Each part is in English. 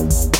Thank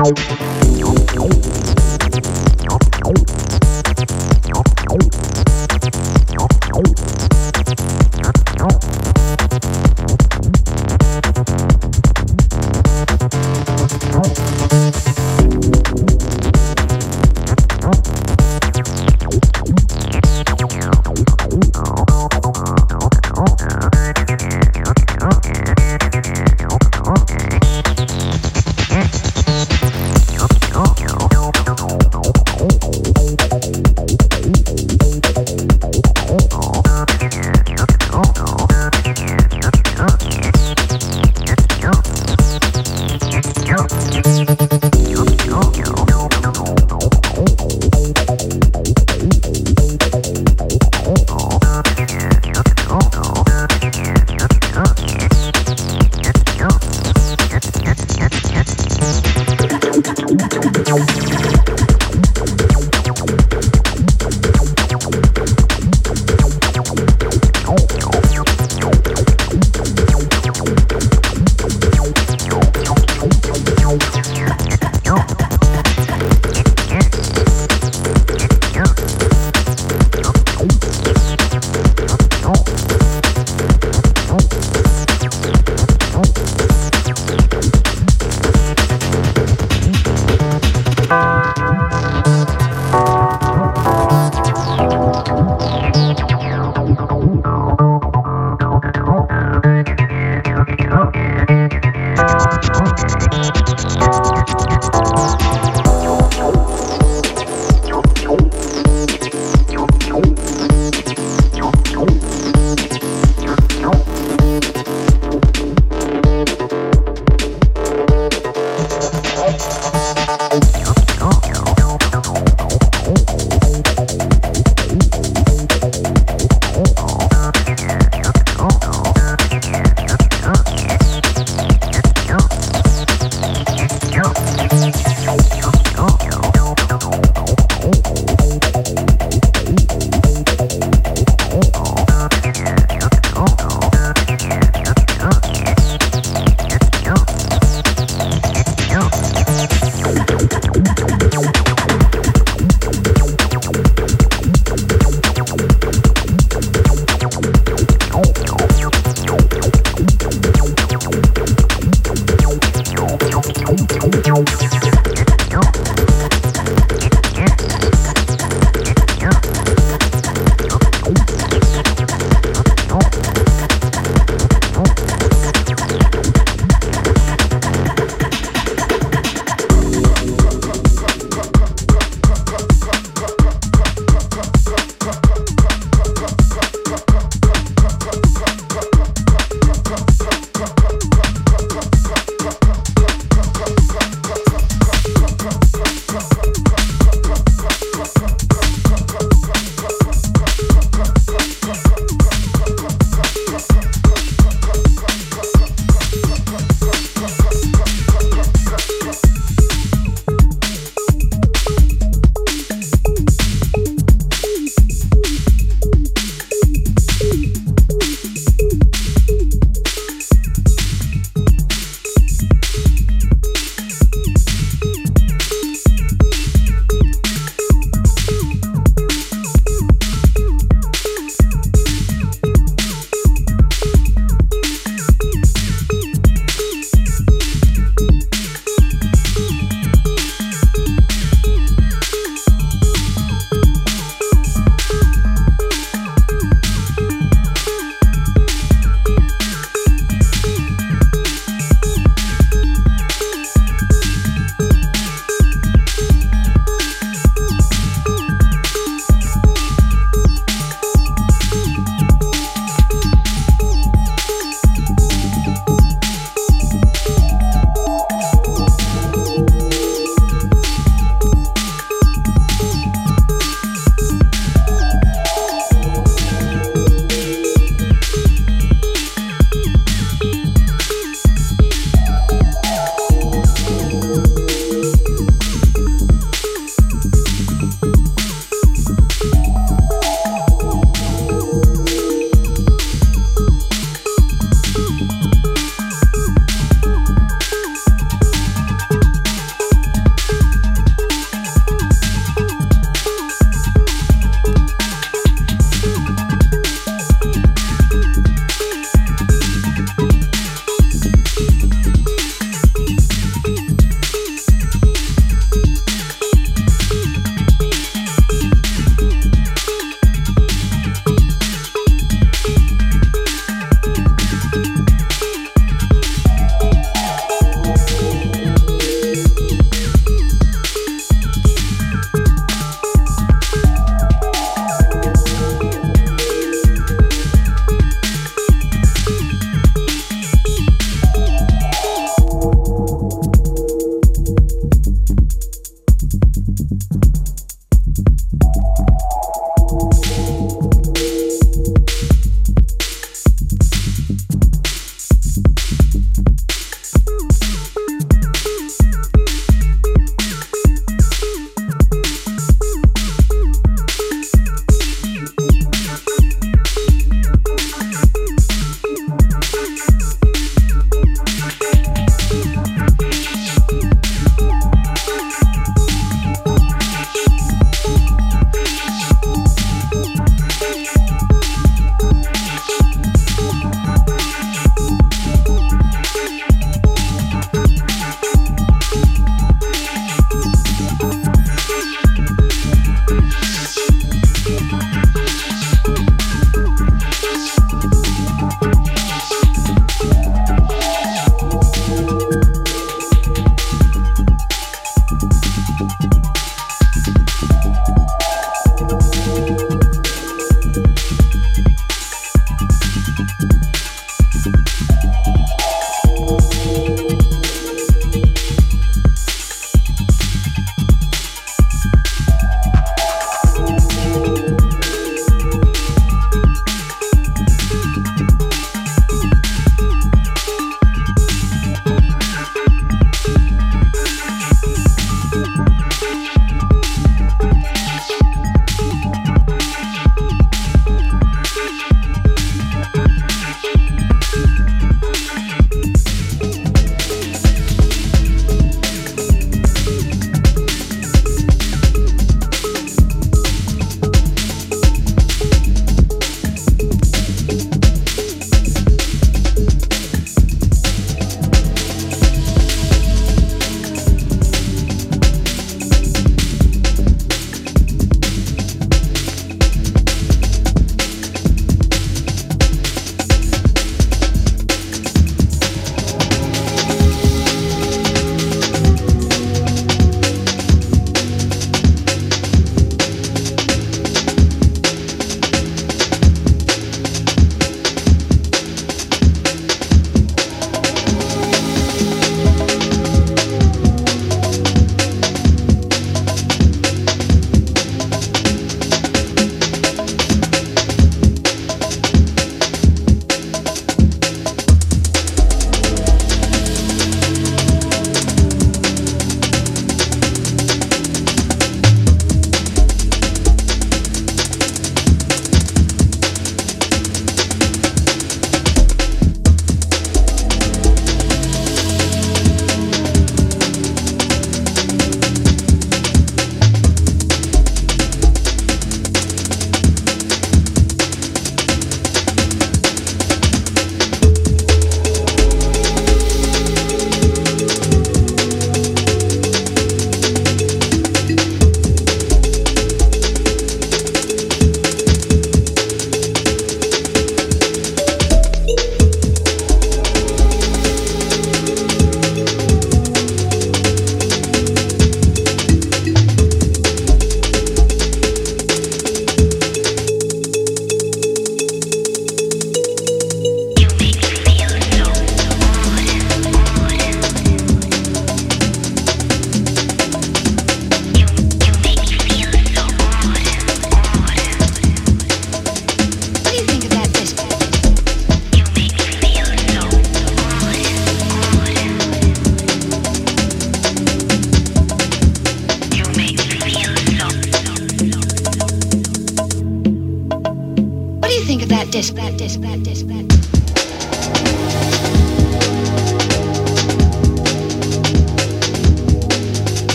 Tchau.